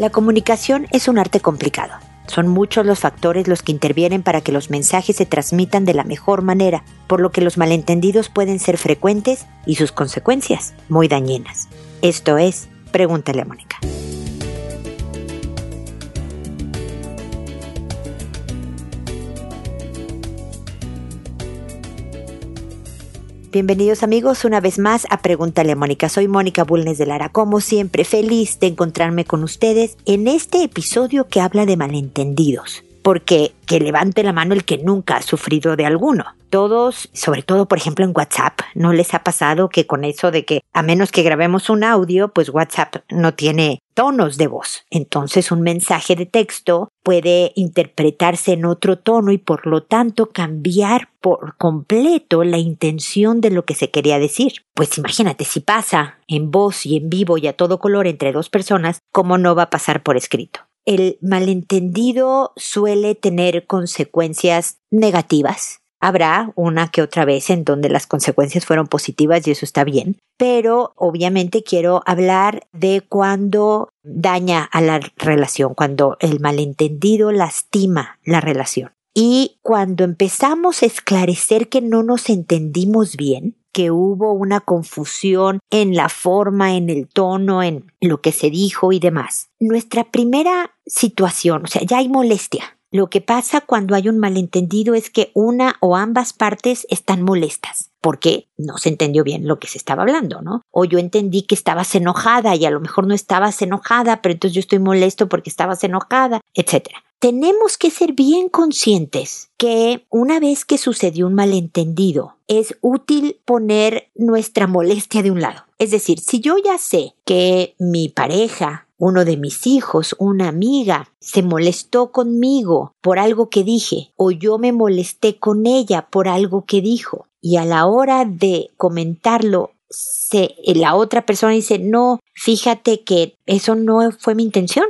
La comunicación es un arte complicado. Son muchos los factores los que intervienen para que los mensajes se transmitan de la mejor manera, por lo que los malentendidos pueden ser frecuentes y sus consecuencias muy dañinas. Esto es, pregúntale a Mónica. Bienvenidos amigos una vez más a Pregúntale a Mónica. Soy Mónica Bulnes de Lara, como siempre feliz de encontrarme con ustedes en este episodio que habla de malentendidos. Porque que levante la mano el que nunca ha sufrido de alguno todos, sobre todo por ejemplo en WhatsApp, ¿no les ha pasado que con eso de que a menos que grabemos un audio, pues WhatsApp no tiene tonos de voz? Entonces un mensaje de texto puede interpretarse en otro tono y por lo tanto cambiar por completo la intención de lo que se quería decir. Pues imagínate si pasa en voz y en vivo y a todo color entre dos personas, ¿cómo no va a pasar por escrito? El malentendido suele tener consecuencias negativas Habrá una que otra vez en donde las consecuencias fueron positivas y eso está bien, pero obviamente quiero hablar de cuando daña a la relación, cuando el malentendido lastima la relación. Y cuando empezamos a esclarecer que no nos entendimos bien, que hubo una confusión en la forma, en el tono, en lo que se dijo y demás. Nuestra primera situación, o sea, ya hay molestia, lo que pasa cuando hay un malentendido es que una o ambas partes están molestas porque no se entendió bien lo que se estaba hablando, ¿no? O yo entendí que estabas enojada y a lo mejor no estabas enojada, pero entonces yo estoy molesto porque estabas enojada, etc. Tenemos que ser bien conscientes que una vez que sucedió un malentendido, es útil poner nuestra molestia de un lado. Es decir, si yo ya sé que mi pareja uno de mis hijos, una amiga, se molestó conmigo por algo que dije o yo me molesté con ella por algo que dijo y a la hora de comentarlo se, la otra persona dice no, fíjate que eso no fue mi intención,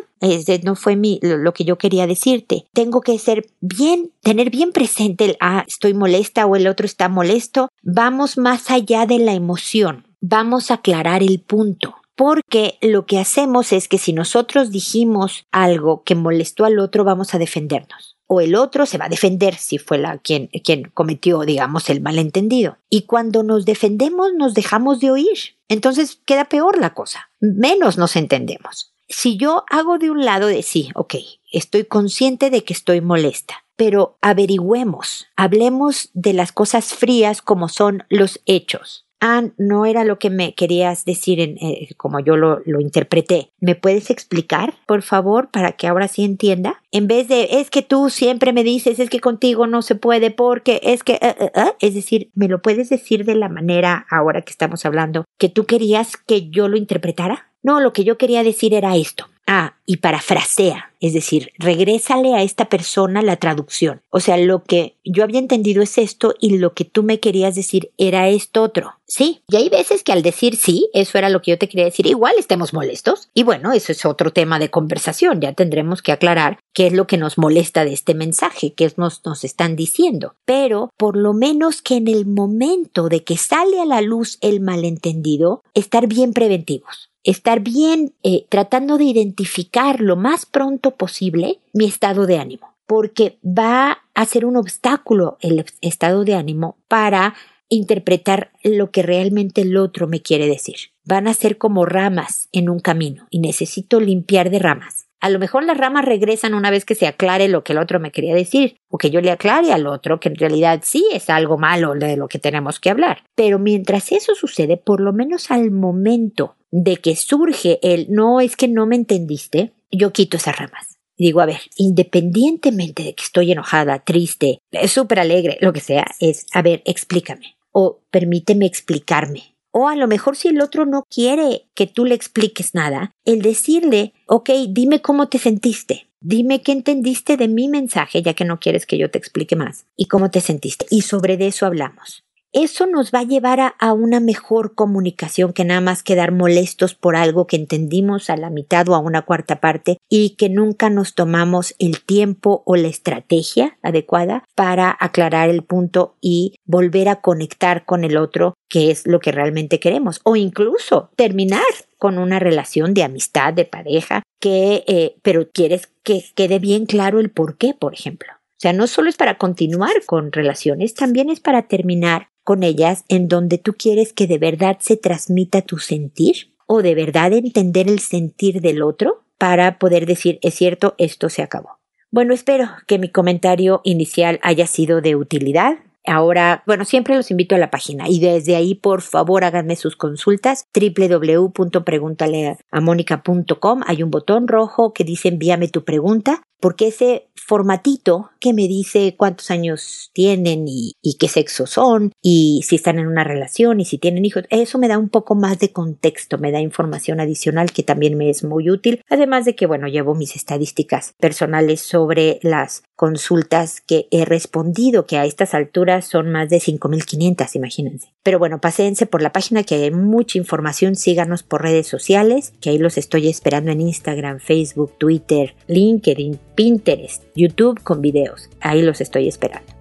no fue mi, lo, que yo quería decirte. Tengo que ser bien, tener bien presente el, ah, estoy molesta o el otro está molesto. Vamos más allá de la emoción. Vamos a aclarar el punto porque lo que hacemos es que si nosotros dijimos algo que molestó al otro, vamos a defendernos. O el otro se va a defender si fue la quien, quien cometió, digamos, el malentendido. Y cuando nos defendemos, nos dejamos de oír. Entonces queda peor la cosa. Menos nos entendemos. Si yo hago de un lado de sí, ok, estoy consciente de que estoy molesta, pero averigüemos, hablemos de las cosas frías como son los hechos ah, no era lo que me querías decir en, eh, como yo lo, lo, interpreté. ¿Me puedes explicar, por favor, para que ahora sí entienda? En vez de, es que tú siempre me dices, es que contigo no se puede porque es que, eh, eh, es decir, ¿me lo puedes decir de la manera ahora que estamos hablando que tú querías que yo lo interpretara? No, lo que yo quería decir era esto. Ah, y parafrasea, es decir, regrésale a esta persona la traducción. O sea, lo que yo había entendido es esto y lo que tú me querías decir era esto otro. Sí, y hay veces que al decir sí, eso era lo que yo te quería decir, igual estemos molestos. Y bueno, eso es otro tema de conversación, ya tendremos que aclarar qué es lo que nos molesta de este mensaje, qué nos, nos están diciendo. Pero por lo menos que en el momento de que sale a la luz el malentendido, estar bien preventivos estar bien eh, tratando de identificar lo más pronto posible mi estado de ánimo, porque va a ser un obstáculo el estado de ánimo para interpretar lo que realmente el otro me quiere decir. Van a ser como ramas en un camino y necesito limpiar de ramas. A lo mejor las ramas regresan una vez que se aclare lo que el otro me quería decir, o que yo le aclare al otro que en realidad sí es algo malo de lo que tenemos que hablar. Pero mientras eso sucede, por lo menos al momento de que surge el no es que no me entendiste, yo quito esas ramas. digo, a ver, independientemente de que estoy enojada, triste, súper alegre, lo que sea, es, a ver, explícame. O permíteme explicarme. O a lo mejor si el otro no quiere que tú le expliques nada, el decirle, ok, dime cómo te sentiste. Dime qué entendiste de mi mensaje, ya que no quieres que yo te explique más, y cómo te sentiste. Y sobre eso hablamos eso nos va a llevar a, una mejor comunicación que nada más quedar molestos por algo que entendimos a la mitad o a una cuarta parte y que nunca nos tomamos el tiempo o la estrategia adecuada para aclarar el punto y volver a conectar con el otro que es lo que realmente queremos o incluso terminar con una relación de amistad, de pareja, que, eh, pero quieres que quede bien claro el por qué, por ejemplo. O sea, no solo es para continuar con relaciones, también es para terminar con ellas en donde tú quieres que de verdad se transmita tu sentir o de verdad entender el sentir del otro para poder decir, es cierto, esto se acabó. Bueno, espero que mi comentario inicial haya sido de utilidad. Ahora, bueno, siempre los invito a la página y desde ahí, por favor, háganme sus consultas www.preguntaleamónica.com. Hay un botón rojo que dice envíame tu pregunta porque ese formatito que me dice cuántos años tienen y, qué sexo son y si están en una relación y si tienen hijos, eso me da un poco más de contexto, me da información adicional que también me es muy útil, además de que, bueno, llevo mis estadísticas personales sobre las consultas que he respondido, que a estas alturas son más de 5.500, imagínense. Pero bueno, paséense por la página que hay mucha información, síganos por redes sociales, que ahí los estoy esperando en Instagram, Facebook, Twitter, LinkedIn, Pinterest, YouTube con videos. Ahí los estoy esperando.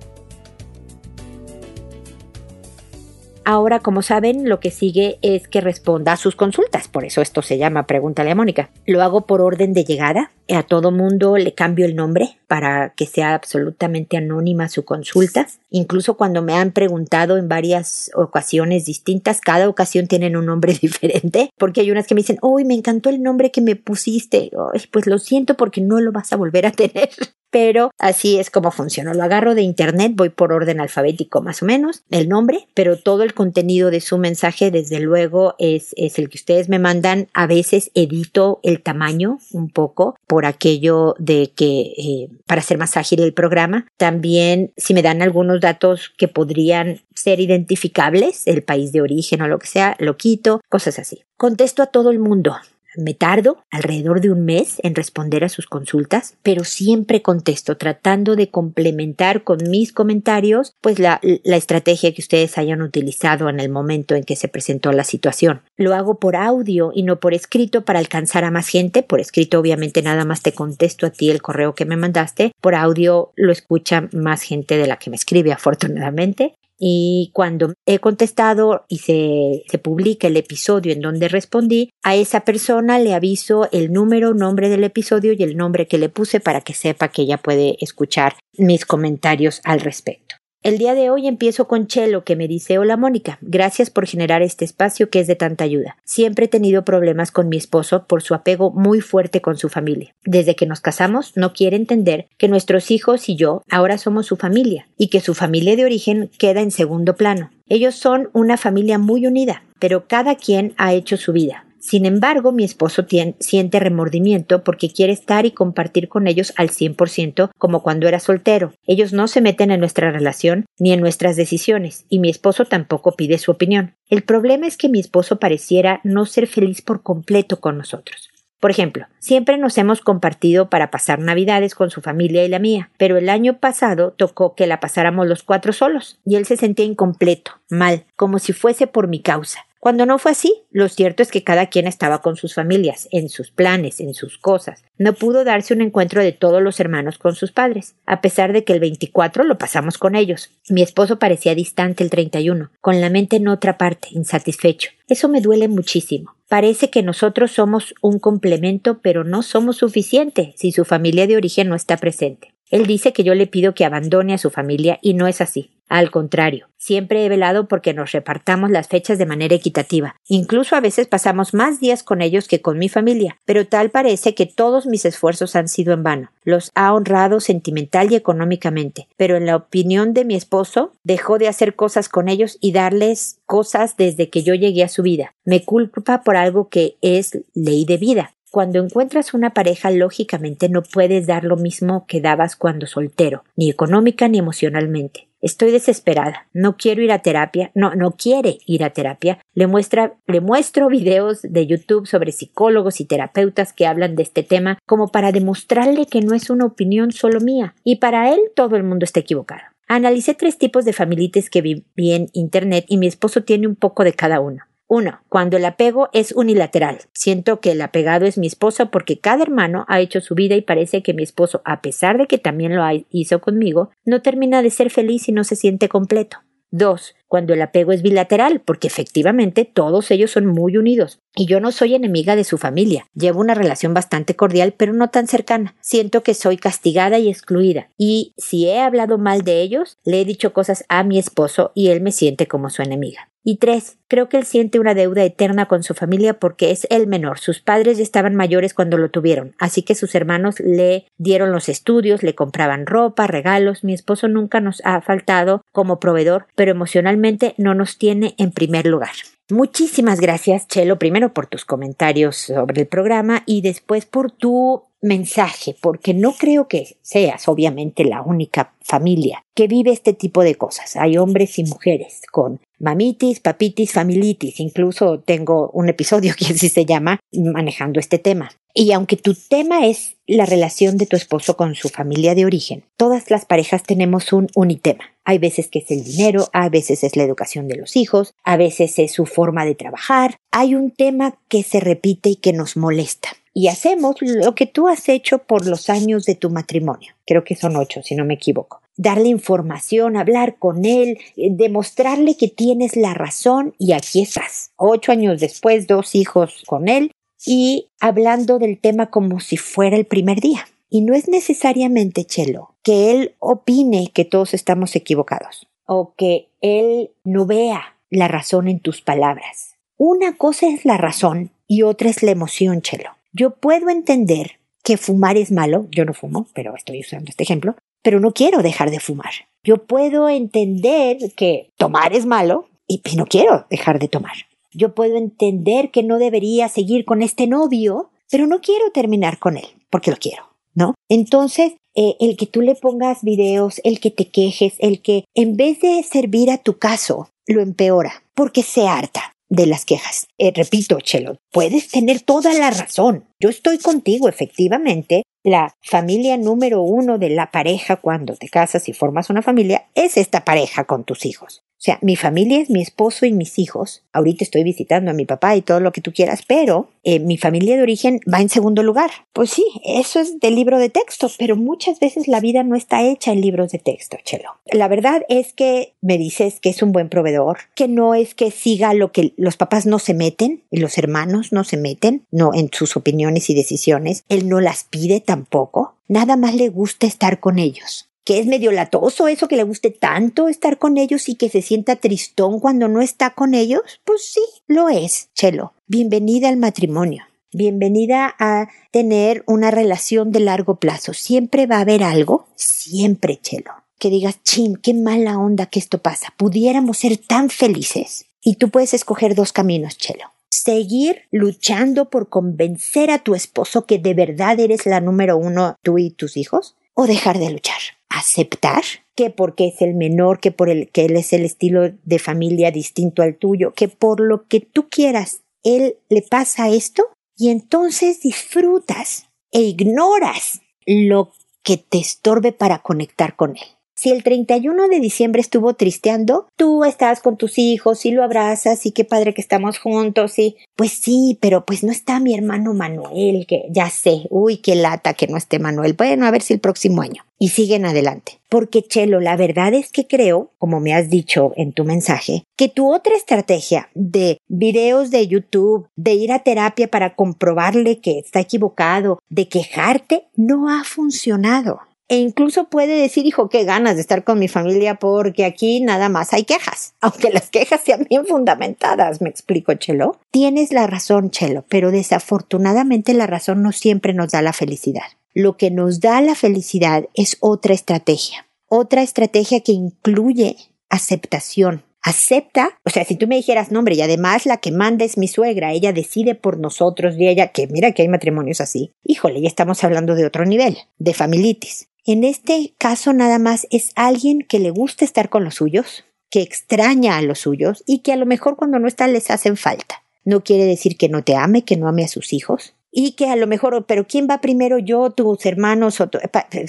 Ahora, como saben, lo que sigue es que responda a sus consultas, por eso esto se llama Pregúntale a Mónica. Lo hago por orden de llegada, a todo mundo le cambio el nombre para que sea absolutamente anónima su consulta. Incluso cuando me han preguntado en varias ocasiones distintas, cada ocasión tienen un nombre diferente, porque hay unas que me dicen, uy, me encantó el nombre que me pusiste. pues lo siento porque no lo vas a volver a tener pero así es como funciona. Lo agarro de internet, voy por orden alfabético más o menos, el nombre, pero todo el contenido de su mensaje, desde luego, es, el que ustedes me mandan. A veces edito el tamaño un poco aquello de que eh, para hacer más ágil el programa. También si me dan algunos datos que podrían ser identificables, el país de origen o lo que sea, lo quito, cosas así. Contesto a todo el mundo. Me tardo alrededor de un mes en responder a sus consultas, pero siempre contesto tratando de complementar con mis comentarios pues la, la, estrategia que ustedes hayan utilizado en el momento en que se presentó la situación. Lo hago por audio y no por escrito para alcanzar a más gente. Por escrito obviamente nada más te contesto a ti el correo que me mandaste. Por audio lo escucha más gente de la que me escribe afortunadamente y cuando he contestado y se, se, publica el episodio en donde respondí, a esa persona le aviso el número, nombre del episodio y el nombre que le puse para que sepa que ella puede escuchar mis comentarios al respecto. El día de hoy empiezo con Chelo que me dice Hola Mónica, gracias por generar este espacio que es de tanta ayuda. Siempre he tenido problemas con mi esposo por su apego muy fuerte con su familia. Desde que nos casamos no quiere entender que nuestros hijos y yo ahora somos su familia y que su familia de origen queda en segundo plano. Ellos son una familia muy unida, pero cada quien ha hecho su vida. Sin embargo, mi esposo siente remordimiento porque quiere estar y compartir con ellos al 100% como cuando era soltero. Ellos no se meten en nuestra relación ni en nuestras decisiones y mi esposo tampoco pide su opinión. El problema es que mi esposo pareciera no ser feliz por completo con nosotros. Por ejemplo, siempre nos hemos compartido para pasar Navidades con su familia y la mía, pero el año pasado tocó que la pasáramos los cuatro solos, y él se sentía incompleto, mal, como si fuese por mi causa. Cuando no fue así, lo cierto es que cada quien estaba con sus familias, en sus planes, en sus cosas. No pudo darse un encuentro de todos los hermanos con sus padres, a pesar de que el 24 lo pasamos con ellos. Mi esposo parecía distante el 31, con la mente en otra parte, insatisfecho. Eso me duele muchísimo. Parece que nosotros somos un complemento, pero no somos suficiente si su familia de origen no está presente. Él dice que yo le pido que abandone a su familia y no es así. Al contrario, siempre he velado porque nos repartamos las fechas de manera equitativa. Incluso a veces pasamos más días con ellos que con mi familia, pero tal parece que todos mis esfuerzos han sido en vano. Los ha honrado sentimental y económicamente, pero en la opinión de mi esposo, dejó de hacer cosas con ellos y darles cosas desde que yo llegué a su vida. Me culpa por algo que es ley de vida. Cuando encuentras una pareja, lógicamente no puedes dar lo mismo que dabas cuando soltero, ni económica ni emocionalmente. Estoy desesperada. No quiero ir a terapia. No, no quiere ir a terapia. Le muestra, le muestro videos de YouTube sobre psicólogos y terapeutas que hablan de este tema como para demostrarle que no es una opinión solo mía. Y para él todo el mundo está equivocado. Analicé tres tipos de familites que vi en internet y mi esposo tiene un poco de cada uno. Uno, cuando el apego es unilateral. Siento que el apegado es mi esposo porque cada hermano ha hecho su vida y parece que mi esposo, a pesar de que también lo hizo conmigo, no termina de ser feliz y no se siente completo. Dos, cuando el apego es bilateral, porque efectivamente todos ellos son muy unidos. Y yo no soy enemiga de su familia. Llevo una relación bastante cordial, pero no tan cercana. Siento que soy castigada y excluida. Y si he hablado mal de ellos, le he dicho cosas a mi esposo y él me siente como su enemiga. Y tres, creo que él siente una deuda eterna con su familia porque es el menor. Sus padres ya estaban mayores cuando lo tuvieron, así que sus hermanos le dieron los estudios, le compraban ropa, regalos. Mi esposo nunca nos ha faltado como proveedor, pero emocionalmente no nos tiene en primer lugar. Muchísimas gracias, Chelo, primero por tus comentarios sobre el programa y después por tu mensaje, porque no creo que seas obviamente la única familia que vive este tipo de cosas. Hay hombres y mujeres con mamitis, papitis, familitis. Incluso tengo un episodio que así se llama manejando este tema. Y aunque tu tema es la relación de tu esposo con su familia de origen, todas las parejas tenemos un unitema. Hay veces que es el dinero, a veces es la educación de los hijos, a veces es su forma de trabajar. Hay un tema que se repite y que nos molesta y hacemos lo que tú has hecho por los años de tu matrimonio. Creo que son ocho, si no me equivoco. Darle información, hablar con él, eh, demostrarle que tienes la razón y aquí estás. Ocho años después, dos hijos con él y hablando del tema como si fuera el primer día. Y no es necesariamente, Chelo, que él opine que todos estamos equivocados o que él no vea la razón en tus palabras. Una cosa es la razón y otra es la emoción, Chelo. Yo puedo entender que fumar es malo, yo no fumo, pero estoy usando este ejemplo, pero no quiero dejar de fumar. Yo puedo entender que tomar es malo y no quiero dejar de tomar. Yo puedo entender que no debería seguir con este novio, pero no quiero terminar con él, porque lo quiero, ¿no? Entonces, eh, el que tú le pongas videos, el que te quejes, el que en vez de servir a tu caso, lo empeora, porque se harta de las quejas. Eh, repito, Chelo, puedes tener toda la razón. Yo estoy contigo, efectivamente. La familia número uno de la pareja cuando te casas y formas una familia es esta pareja con tus hijos. O sea, mi familia es mi esposo y mis hijos. Ahorita estoy visitando a mi papá y todo lo que tú quieras, pero eh, mi familia de origen va en segundo lugar. Pues sí, eso es del libro de texto, pero muchas veces la vida no está hecha en libros de texto, Chelo. La verdad es que me dices que es un buen proveedor, que no es que siga lo que los papás no se meten y los hermanos no se meten, no en sus opiniones y decisiones. Él no las pide tampoco. Nada más le gusta estar con ellos que es medio latoso eso que le guste tanto estar con ellos y que se sienta tristón cuando no está con ellos? Pues sí, lo es, Chelo. Bienvenida al matrimonio. Bienvenida a tener una relación de largo plazo. Siempre va a haber algo, siempre, Chelo. Que digas, chin, qué mala onda que esto pasa. Pudiéramos ser tan felices. Y tú puedes escoger dos caminos, Chelo seguir luchando por convencer a tu esposo que de verdad eres la número uno tú y tus hijos o dejar de luchar aceptar que porque es el menor, que por el que él es el estilo de familia distinto al tuyo, que por lo que tú quieras, él le pasa esto y entonces disfrutas e ignoras lo que te estorbe para conectar con él. Si el 31 de diciembre estuvo tristeando, tú estás con tus hijos y lo abrazas y qué padre que estamos juntos y pues sí, pero pues no está mi hermano Manuel, que ya sé, uy, qué lata que no esté Manuel. Bueno, a ver si el próximo año. Y siguen adelante. Porque Chelo, la verdad es que creo, como me has dicho en tu mensaje, que tu otra estrategia de videos de YouTube, de ir a terapia para comprobarle que está equivocado, de quejarte, no ha funcionado e incluso puede decir, hijo, qué ganas de estar con mi familia porque aquí nada más hay quejas, aunque las quejas sean bien fundamentadas, me explico, Chelo. Tienes la razón, Chelo, pero desafortunadamente la razón no siempre nos da la felicidad. Lo que nos da la felicidad es otra estrategia, otra estrategia que incluye aceptación, acepta, o sea, si tú me dijeras, no, hombre, y además la que manda es mi suegra, ella decide por nosotros y ella, que mira que hay matrimonios así, híjole, ya estamos hablando de otro nivel, de familitis. En este caso nada más es alguien que le gusta estar con los suyos, que extraña a los suyos y que a lo mejor cuando no está les hacen falta. No quiere decir que no te ame, que no ame a sus hijos y que a lo mejor, pero ¿quién va primero yo, tus hermanos o,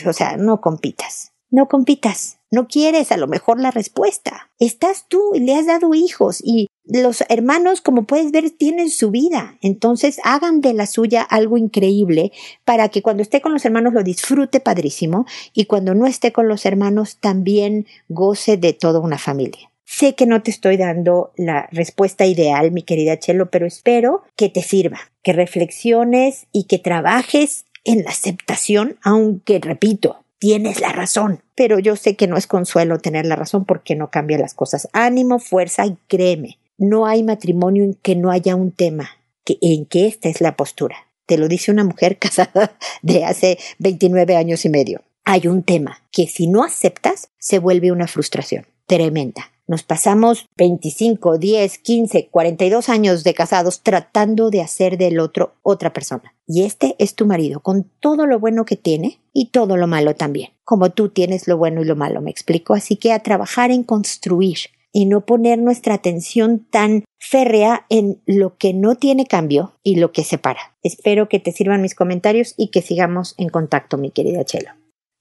o sea, no compitas. No compitas. No quieres a lo mejor la respuesta. Estás tú y le has dado hijos y los hermanos, como puedes ver, tienen su vida. Entonces hagan de la suya algo increíble para que cuando esté con los hermanos lo disfrute padrísimo y cuando no esté con los hermanos también goce de toda una familia. Sé que no te estoy dando la respuesta ideal, mi querida Chelo, pero espero que te sirva, que reflexiones y que trabajes en la aceptación, aunque repito, tienes la razón. Pero yo sé que no es consuelo tener la razón porque no cambia las cosas. Ánimo, fuerza y créeme, no hay matrimonio en que no haya un tema, que, en que esta es la postura. Te lo dice una mujer casada de hace 29 años y medio. Hay un tema que si no aceptas se vuelve una frustración tremenda. Nos pasamos 25, 10, 15, 42 años de casados tratando de hacer del otro otra persona. Y este es tu marido, con todo lo bueno que tiene y todo lo malo también. Como tú tienes lo bueno y lo malo, me explico. Así que a trabajar en construir y no poner nuestra atención tan férrea en lo que no tiene cambio y lo que separa. Espero que te sirvan mis comentarios y que sigamos en contacto, mi querida Chelo.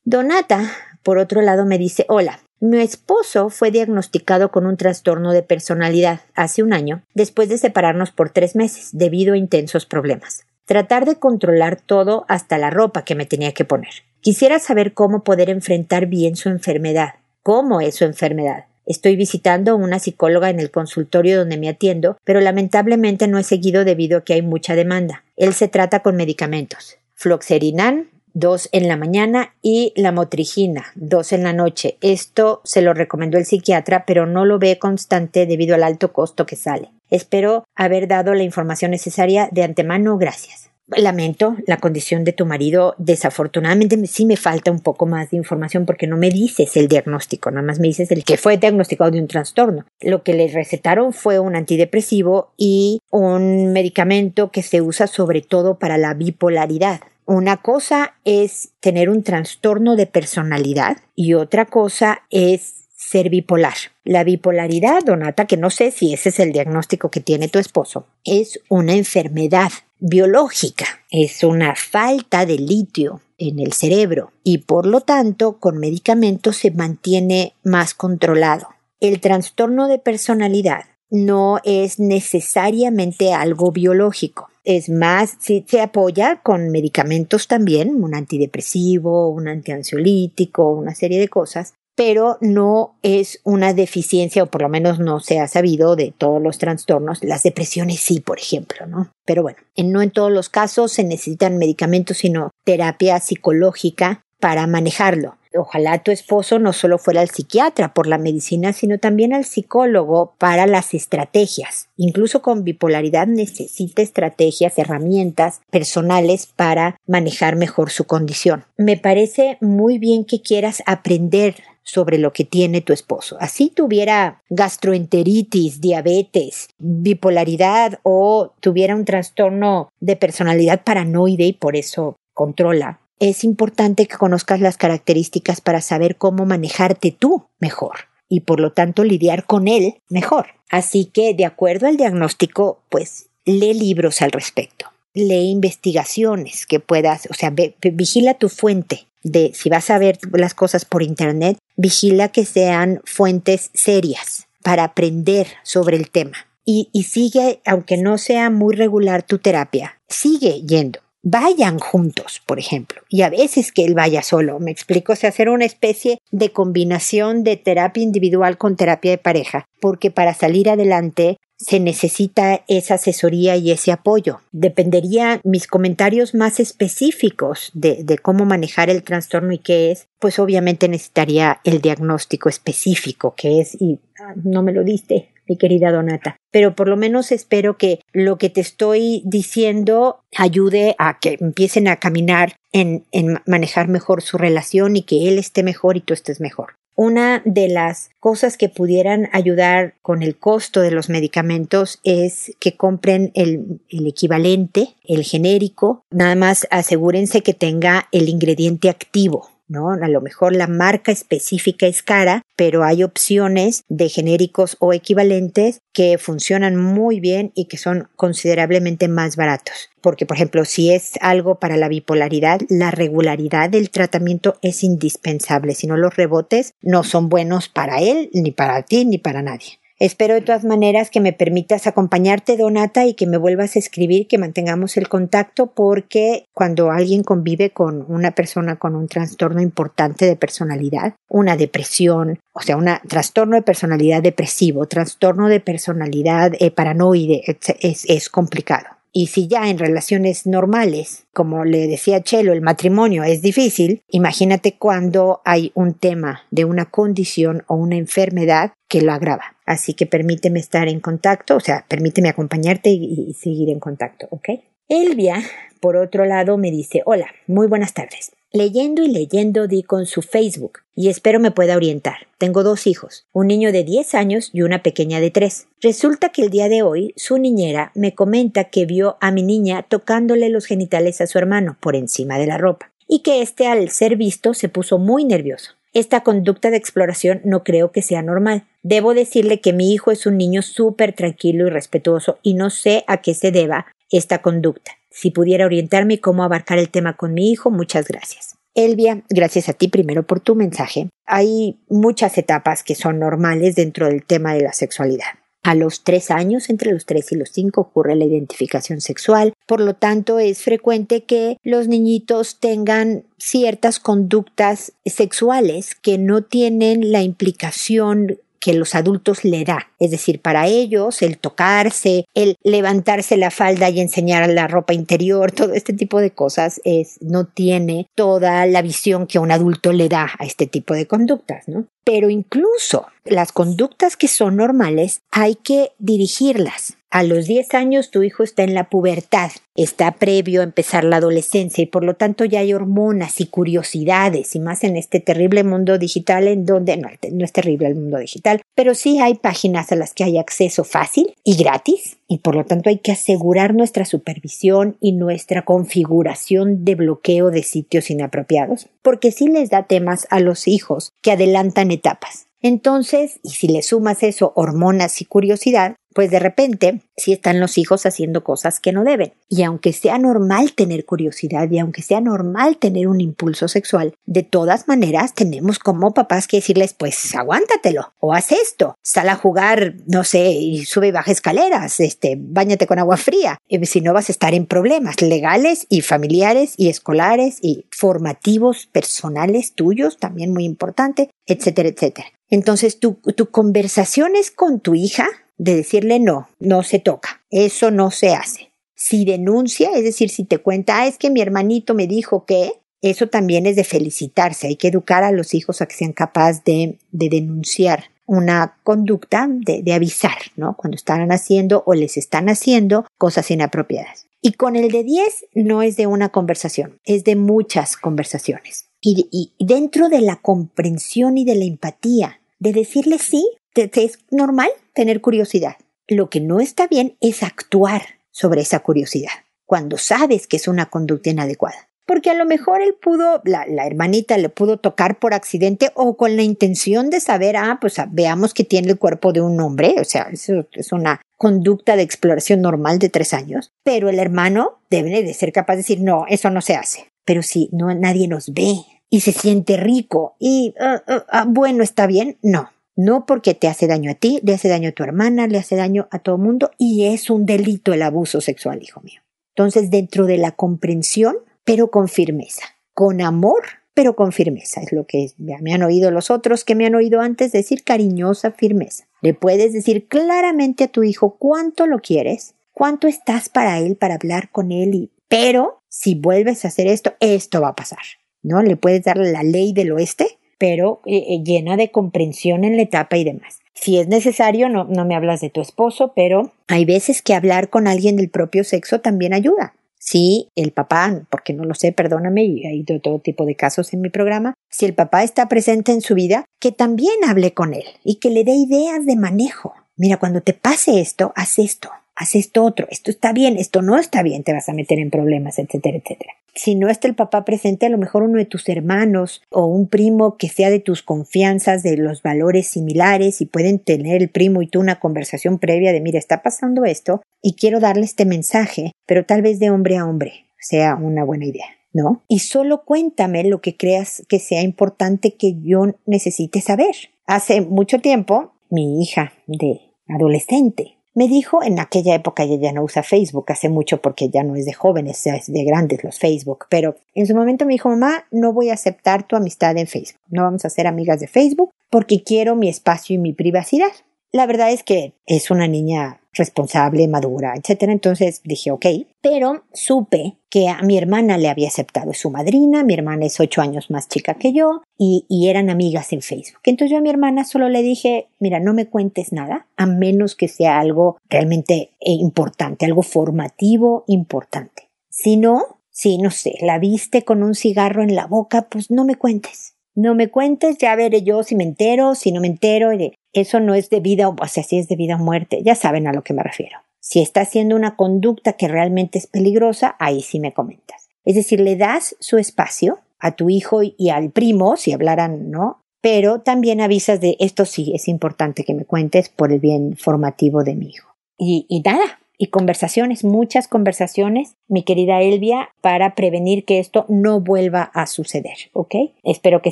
Donata, por otro lado, me dice, hola, mi esposo fue diagnosticado con un trastorno de personalidad hace un año, después de separarnos por tres meses, debido a intensos problemas. Tratar de controlar todo hasta la ropa que me tenía que poner. Quisiera saber cómo poder enfrentar bien su enfermedad. ¿Cómo es su enfermedad? Estoy visitando a una psicóloga en el consultorio donde me atiendo, pero lamentablemente no he seguido debido a que hay mucha demanda. Él se trata con medicamentos. Floxerinan, dos en la mañana y la motrigina, dos en la noche. Esto se lo recomendó el psiquiatra, pero no lo ve constante debido al alto costo que sale. Espero haber dado la información necesaria de antemano. Gracias. Lamento la condición de tu marido. Desafortunadamente sí me falta un poco más de información porque no me dices el diagnóstico, nada más me dices el que fue diagnosticado de un trastorno. Lo que le recetaron fue un antidepresivo y un medicamento que se usa sobre todo para la bipolaridad. Una cosa es tener un trastorno de personalidad y otra cosa es ser bipolar. La bipolaridad, Donata, que no sé si ese es el diagnóstico que tiene tu esposo, es una enfermedad biológica, es una falta de litio en el cerebro y por lo tanto con medicamentos se mantiene más controlado. El trastorno de personalidad no es necesariamente algo biológico. Es más, si se apoya con medicamentos también, un antidepresivo, un antiansiolítico, una serie de cosas, pero no es una deficiencia, o por lo menos no se ha sabido de todos los trastornos. Las depresiones sí, por ejemplo, ¿no? Pero bueno, no en todos los casos se necesitan medicamentos, sino terapia psicológica para manejarlo. Ojalá tu esposo no solo fuera al psiquiatra por la medicina, sino también al psicólogo para las estrategias. Incluso con bipolaridad necesita estrategias, herramientas personales para manejar mejor su condición. Me parece muy bien que quieras aprender sobre lo que tiene tu esposo. Así tuviera gastroenteritis, diabetes, bipolaridad o tuviera un trastorno de personalidad paranoide y por eso controla es importante que conozcas las características para saber cómo manejarte tú mejor y por lo tanto lidiar con él mejor. Así que, de acuerdo al diagnóstico, pues lee libros al respecto, lee investigaciones que puedas, o sea, vigila tu fuente de si vas a ver las cosas por internet, vigila que sean fuentes serias para aprender sobre el tema. Y sigue, aunque no sea muy regular tu terapia, sigue yendo vayan juntos, por ejemplo, y a veces que él vaya solo, me explico, o sea, hacer una especie de combinación de terapia individual con terapia de pareja, porque para salir adelante se necesita esa asesoría y ese apoyo. Dependería mis comentarios más específicos de, cómo manejar el trastorno y qué es, pues obviamente necesitaría el diagnóstico específico que es y ah, no me lo diste mi querida Donata. Pero por lo menos espero que lo que te estoy diciendo ayude a que empiecen a caminar en, manejar mejor su relación y que él esté mejor y tú estés mejor. Una de las cosas que pudieran ayudar con el costo de los medicamentos es que compren el, equivalente, el genérico. Nada más asegúrense que tenga el ingrediente activo. ¿No? A lo mejor la marca específica es cara, pero hay opciones de genéricos o equivalentes que funcionan muy bien y que son considerablemente más baratos. Porque, por ejemplo, si es algo para la bipolaridad, la regularidad del tratamiento es indispensable. Si no, los rebotes no son buenos para él, ni para ti, ni para nadie. Espero de todas maneras que me permitas acompañarte, Donata, y que me vuelvas a escribir, que mantengamos el contacto, porque cuando alguien convive con una persona con un trastorno importante de personalidad, una depresión, o sea, un trastorno de personalidad depresivo, trastorno de personalidad eh, paranoide, es, es complicado. Y si ya en relaciones normales, como le decía Chelo, el matrimonio es difícil, imagínate cuando hay un tema de una condición o una enfermedad que lo agrava. Así que permíteme estar en contacto, o sea, permíteme acompañarte y, seguir en contacto, ¿ok? Elvia, por otro lado, me dice, hola, muy buenas tardes. Leyendo y leyendo di con su Facebook y espero me pueda orientar. Tengo dos hijos, un niño de 10 años y una pequeña de 3. Resulta que el día de hoy su niñera me comenta que vio a mi niña tocándole los genitales a su hermano por encima de la ropa y que éste al ser visto se puso muy nervioso. Esta conducta de exploración no creo que sea normal. Debo decirle que mi hijo es un niño súper tranquilo y respetuoso y no sé a qué se deba esta conducta. Si pudiera orientarme cómo abarcar el tema con mi hijo, muchas gracias. Elvia, gracias a ti primero por tu mensaje. Hay muchas etapas que son normales dentro del tema de la sexualidad. A los tres años, entre los tres y los cinco, ocurre la identificación sexual. Por lo tanto, es frecuente que los niñitos tengan ciertas conductas sexuales que no tienen la implicación que los adultos le da. Es decir, para ellos el tocarse, el levantarse la falda y enseñar la ropa interior, todo este tipo de cosas es, no tiene toda la visión que un adulto le da a este tipo de conductas, ¿no? Pero incluso las conductas que son normales hay que dirigirlas. A los 10 años tu hijo está en la pubertad, está previo a empezar la adolescencia y por lo tanto ya hay hormonas y curiosidades y más en este terrible mundo digital en donde no, no es terrible el mundo digital, pero sí hay páginas a las que hay acceso fácil y gratis y por lo tanto hay que asegurar nuestra supervisión y nuestra configuración de bloqueo de sitios inapropiados, porque sí les da temas a los hijos que adelantan etapas. Entonces, y si le sumas eso, hormonas y curiosidad, pues de repente si están los hijos haciendo cosas que no deben. Y aunque sea normal tener curiosidad y aunque sea normal tener un impulso sexual, de todas maneras tenemos como papás que decirles, pues aguántatelo o haz esto, sal a jugar, no sé, sube y baja escaleras, este, bañate con agua fría, y si no vas a estar en problemas legales y familiares y escolares y formativos personales tuyos, también muy importante, etcétera, etcétera. Entonces, tu, tu conversación es con tu hija de decirle no, no se toca, eso no se hace. Si denuncia, es decir, si te cuenta, ah, es que mi hermanito me dijo que, eso también es de felicitarse, hay que educar a los hijos a que sean capaces de, de denunciar una conducta, de, de avisar, ¿no? Cuando están haciendo o les están haciendo cosas inapropiadas. Y con el de 10 no es de una conversación, es de muchas conversaciones. Y, dentro de la comprensión y de la empatía, de decirle sí, es normal tener curiosidad. Lo que no está bien es actuar sobre esa curiosidad cuando sabes que es una conducta inadecuada. Porque a lo mejor él pudo, la, hermanita le pudo tocar por accidente o con la intención de saber, ah, pues ah, veamos que tiene el cuerpo de un hombre, o sea, eso es una conducta de exploración normal de tres años, pero el hermano debe de ser capaz de decir, no, eso no se hace. Pero si no, nadie nos ve y se siente rico y, ah, ah, bueno, está bien, no, no porque te hace daño a ti, le hace daño a tu hermana, le hace daño a todo el mundo y es un delito el abuso sexual, hijo mío. Entonces, dentro de la comprensión, pero con firmeza, con amor, pero con firmeza, es lo que me han oído los otros que me han oído antes decir cariñosa firmeza. Le puedes decir claramente a tu hijo cuánto lo quieres, cuánto estás para él, para hablar con él, y, pero si vuelves a hacer esto, esto va a pasar. ¿No? Le puedes dar la ley del oeste pero eh, eh, llena de comprensión en la etapa y demás. Si es necesario, no, no me hablas de tu esposo, pero hay veces que hablar con alguien del propio sexo también ayuda. Si el papá, porque no lo sé, perdóname, y hay todo tipo de casos en mi programa, si el papá está presente en su vida, que también hable con él y que le dé ideas de manejo. Mira, cuando te pase esto, haz esto haz esto otro, esto está bien, esto no está bien, te vas a meter en problemas, etcétera, etcétera. Si no está el papá presente, a lo mejor uno de tus hermanos o un primo que sea de tus confianzas, de los valores similares y pueden tener el primo y tú una conversación previa de, mira, está pasando esto y quiero darle este mensaje, pero tal vez de hombre a hombre sea una buena idea. ¿no? Y solo cuéntame lo que creas que sea importante que yo necesite saber. Hace mucho tiempo, mi hija de adolescente. Me dijo, en aquella época ella ya no usa Facebook, hace mucho porque ya no es de jóvenes, es de grandes los Facebook, pero en su momento me dijo, mamá, no voy a aceptar tu amistad en Facebook, no vamos a ser amigas de Facebook porque quiero mi espacio y mi privacidad. La verdad es que es una niña responsable, madura, etcétera. Entonces dije, ok, pero supe que a mi hermana le había aceptado su madrina, mi hermana es ocho años más chica que yo y, y, eran amigas en Facebook. Entonces yo a mi hermana solo le dije, mira, no me cuentes nada, a menos que sea algo realmente eh, importante, algo formativo importante. Si no, si no sé, la viste con un cigarro en la boca, pues no me cuentes. No me cuentes, ya veré yo si me entero, si no me entero. Eso no es de vida, o sea, es de vida o muerte, ya saben a lo que me refiero. Si está haciendo una conducta que realmente es peligrosa, ahí sí me comentas. Es decir, le das su espacio a tu hijo y al primo, si hablaran, ¿no? Pero también avisas de esto sí es importante que me cuentes por el bien formativo de mi hijo. Y, y nada, y conversaciones, muchas conversaciones, mi querida Elvia, para prevenir que esto no vuelva a suceder, ¿ok? Espero que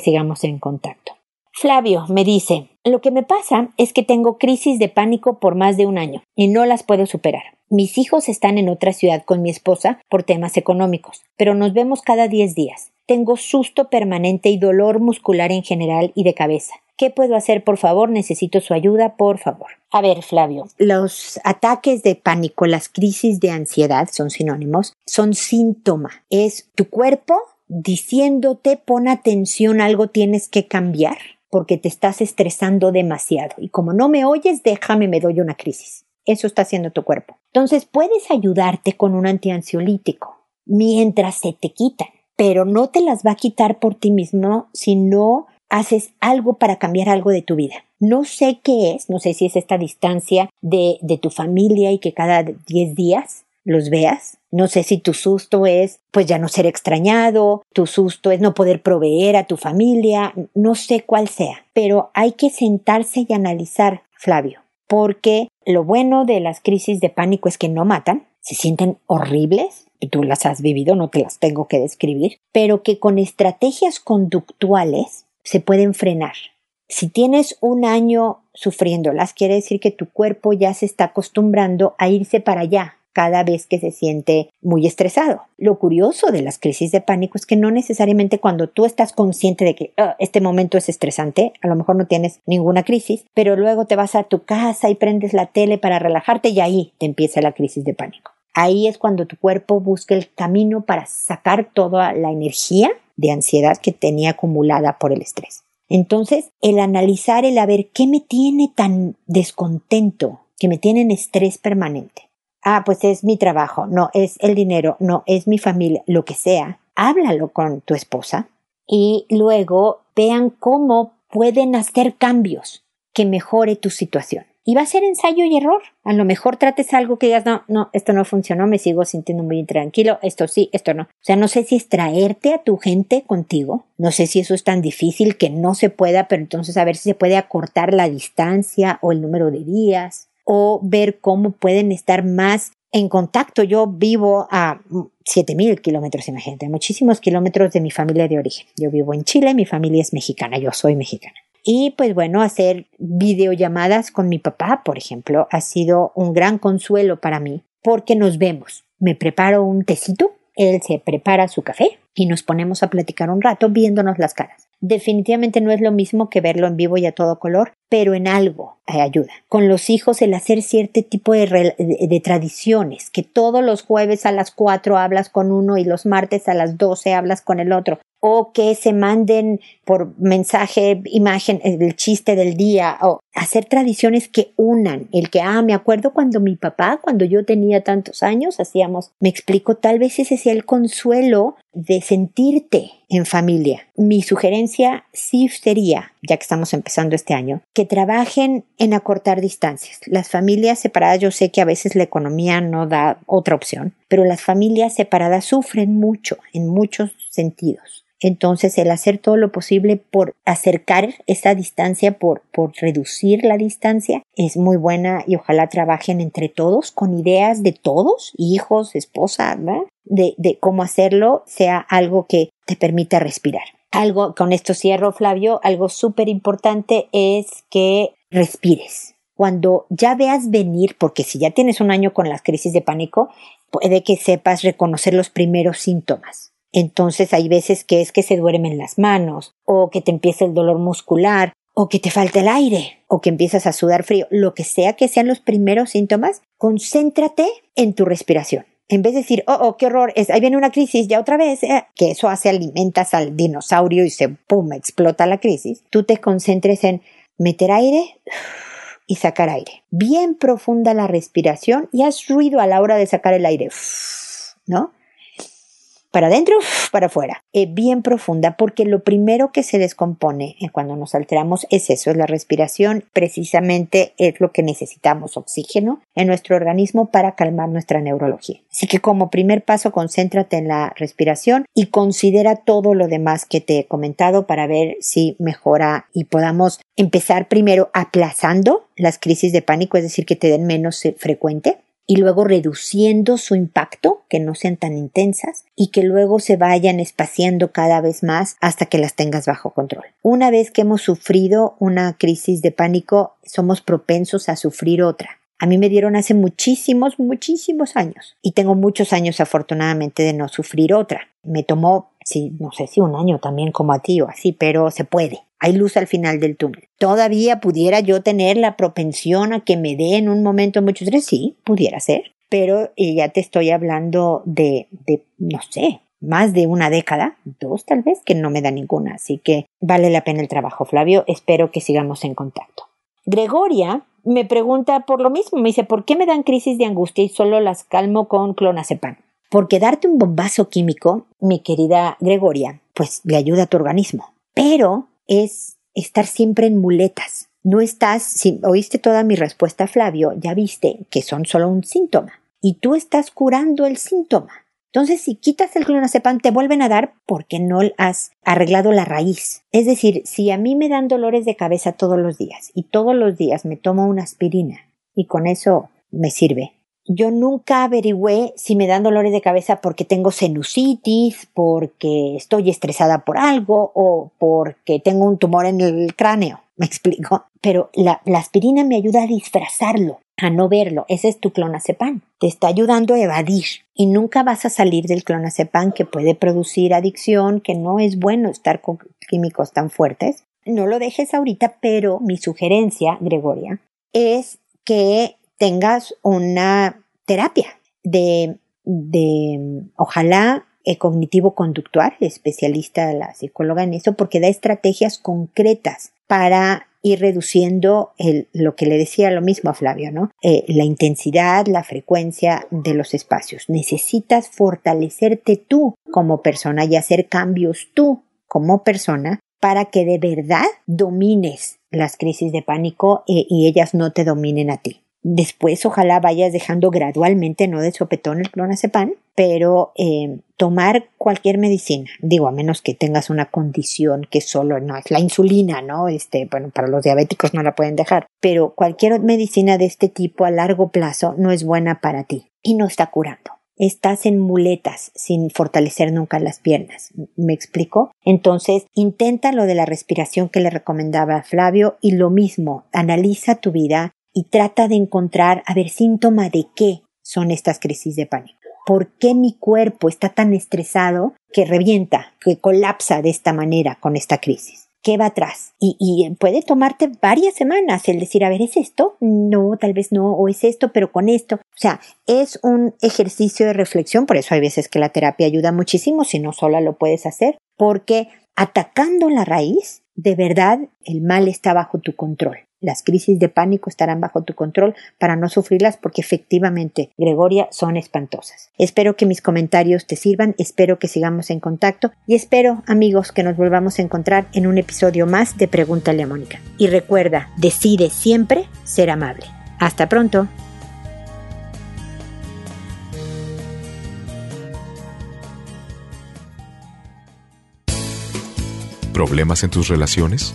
sigamos en contacto. Flavio me dice, lo que me pasa es que tengo crisis de pánico por más de un año y no las puedo superar. Mis hijos están en otra ciudad con mi esposa por temas económicos, pero nos vemos cada 10 días. Tengo susto permanente y dolor muscular en general y de cabeza. ¿Qué puedo hacer, por favor? Necesito su ayuda, por favor. A ver, Flavio, los ataques de pánico, las crisis de ansiedad son sinónimos, son síntoma. Es tu cuerpo diciéndote pon atención, algo tienes que cambiar porque te estás estresando demasiado. Y como no me oyes, déjame, me doy una crisis. Eso está haciendo tu cuerpo. Entonces puedes ayudarte con un antiansiolítico mientras se te quitan, pero no te las va a quitar por ti mismo si no haces algo para cambiar algo de tu vida. No sé qué es, no sé si es esta distancia de, tu familia y que cada 10 días los veas. No sé si tu susto es pues ya no ser extrañado, tu susto es no poder proveer a tu familia, no sé cuál sea, pero hay que sentarse y analizar, Flavio, porque lo bueno de las crisis de pánico es que no matan, se sienten horribles, tú las has vivido, no te las tengo que describir, pero que con estrategias conductuales se pueden frenar. Si tienes un año sufriéndolas, quiere decir que tu cuerpo ya se está acostumbrando a irse para allá cada vez que se siente muy estresado. Lo curioso de las crisis de pánico es que no necesariamente cuando tú estás consciente de que ah, este momento es estresante, a lo mejor no tienes ninguna crisis, pero luego te vas a tu casa y prendes la tele para relajarte y ahí te empieza la crisis de pánico. Ahí es cuando tu cuerpo busca el camino para sacar toda la energía de ansiedad que tenía acumulada por el estrés. Entonces, el analizar, el a ver qué me tiene tan descontento, que me tiene en estrés permanente. Ah, pues es mi trabajo, no es el dinero, no es mi familia, lo que sea. Háblalo con tu esposa y luego vean cómo pueden hacer cambios que mejore tu situación. Y va a ser ensayo y error. A lo mejor trates algo que digas, no, no, esto no funcionó, me sigo sintiendo muy intranquilo, esto sí, esto no. O sea, no sé si es traerte a tu gente contigo, no sé si eso es tan difícil que no se pueda, pero entonces a ver si se puede acortar la distancia o el número de días, o ver cómo pueden estar más en contacto. Yo vivo a 7000 kilómetros, imagínate, muchísimos kilómetros de mi familia de origen. Yo vivo en Chile, mi familia es mexicana, yo soy mexicana. Y pues bueno, hacer videollamadas con mi papá, por ejemplo, ha sido un gran consuelo para mí porque nos vemos. Me preparo un tecito, él se prepara su café y nos ponemos a platicar un rato viéndonos las caras. Definitivamente no es lo mismo que verlo en vivo y a todo color, pero en algo ayuda. Con los hijos el hacer cierto tipo de, de, tradiciones, que todos los jueves a las 4 hablas con uno y los martes a las 12 hablas con el otro o que se manden por mensaje, imagen, el chiste del día, o hacer tradiciones que unan, el que, ah, me acuerdo cuando mi papá, cuando yo tenía tantos años, hacíamos, me explico, tal vez ese sea el consuelo de sentirte en familia. Mi sugerencia sí sería, ya que estamos empezando este año, que trabajen en acortar distancias. Las familias separadas, yo sé que a veces la economía no da otra opción, pero las familias separadas sufren mucho en muchos sentidos. Entonces, el hacer todo lo posible por acercar esa distancia, por, por reducir la distancia, es muy buena y ojalá trabajen entre todos con ideas de todos, hijos, esposa, de, de cómo hacerlo sea algo que te permita respirar. Algo, con esto cierro, Flavio, algo súper importante es que respires. cuando ya veas venir, porque si ya tienes un año con las crisis de pánico, puede que sepas reconocer los primeros síntomas. Entonces hay veces que es que se duermen las manos, o que te empieza el dolor muscular, o que te falta el aire, o que empiezas a sudar frío, lo que sea que sean los primeros síntomas, concéntrate en tu respiración. En vez de decir, oh, oh, qué horror, es, ahí viene una crisis, ya otra vez, eh", que eso hace alimentas al dinosaurio y se, pum, explota la crisis, tú te concentres en meter aire y sacar aire. Bien profunda la respiración y haz ruido a la hora de sacar el aire, ¿no? Para adentro, para afuera, eh, bien profunda, porque lo primero que se descompone eh, cuando nos alteramos es eso, es la respiración, precisamente es lo que necesitamos, oxígeno en nuestro organismo para calmar nuestra neurología. Así que como primer paso, concéntrate en la respiración y considera todo lo demás que te he comentado para ver si mejora y podamos empezar primero aplazando las crisis de pánico, es decir, que te den menos eh, frecuente y luego reduciendo su impacto, que no sean tan intensas y que luego se vayan espaciando cada vez más hasta que las tengas bajo control. Una vez que hemos sufrido una crisis de pánico, somos propensos a sufrir otra. A mí me dieron hace muchísimos, muchísimos años y tengo muchos años afortunadamente de no sufrir otra. Me tomó, sí, no sé si un año también como a ti o así, pero se puede. Hay luz al final del túnel. ¿Todavía pudiera yo tener la propensión a que me dé en un momento mucho estrés? Sí, pudiera ser. Pero eh, ya te estoy hablando de, de, no sé, más de una década, dos tal vez, que no me da ninguna. Así que vale la pena el trabajo, Flavio. Espero que sigamos en contacto. Gregoria me pregunta por lo mismo. Me dice, ¿por qué me dan crisis de angustia y solo las calmo con clonazepam? Porque darte un bombazo químico, mi querida Gregoria, pues le ayuda a tu organismo. Pero es estar siempre en muletas. No estás, si oíste toda mi respuesta, Flavio, ya viste que son solo un síntoma y tú estás curando el síntoma. Entonces, si quitas el clonazepam, te vuelven a dar porque no has arreglado la raíz. Es decir, si a mí me dan dolores de cabeza todos los días y todos los días me tomo una aspirina y con eso me sirve, yo nunca averigüé si me dan dolores de cabeza porque tengo sinusitis, porque estoy estresada por algo o porque tengo un tumor en el cráneo. ¿Me explico? Pero la, aspirina me ayuda a disfrazarlo, a no verlo. Ese es tu clonazepam. Te está ayudando a evadir y nunca vas a salir del clonazepam que puede producir adicción, que no es bueno estar con químicos tan fuertes. No lo dejes ahorita, pero mi sugerencia, Gregoria, es que tengas una terapia de, de ojalá el cognitivo-conductual, especialista la psicóloga en eso, porque da estrategias concretas para ir reduciendo el, lo que le decía lo mismo a Flavio, ¿no? Eh, la intensidad, la frecuencia de los espacios. Necesitas fortalecerte tú como persona y hacer cambios tú como persona para que de verdad domines las crisis de pánico eh, y ellas no te dominen a ti. Después, ojalá vayas dejando gradualmente, no de sopetón el clonazepam, pero eh, tomar cualquier medicina, digo, a menos que tengas una condición que solo no es la insulina, ¿no? Este, bueno, para los diabéticos no la pueden dejar, pero cualquier medicina de este tipo a largo plazo no es buena para ti y no está curando. Estás en muletas sin fortalecer nunca las piernas. ¿Me explico? Entonces, intenta lo de la respiración que le recomendaba Flavio y lo mismo, analiza tu vida, y trata de encontrar, a ver, síntoma de qué son estas crisis de pánico. ¿Por qué mi cuerpo está tan estresado que revienta, que colapsa de esta manera con esta crisis? ¿Qué va atrás? Y, y, puede tomarte varias semanas el decir, a ver, ¿es esto? No, tal vez no, o es esto, pero con esto. O sea, es un ejercicio de reflexión, por eso hay veces que la terapia ayuda muchísimo, si no sola lo puedes hacer, porque atacando la raíz, de verdad el mal está bajo tu control. Las crisis de pánico estarán bajo tu control para no sufrirlas porque efectivamente, Gregoria, son espantosas. Espero que mis comentarios te sirvan, espero que sigamos en contacto y espero, amigos, que nos volvamos a encontrar en un episodio más de Pregúntale a Mónica. Y recuerda, decide siempre ser amable. Hasta pronto. ¿Problemas en tus relaciones?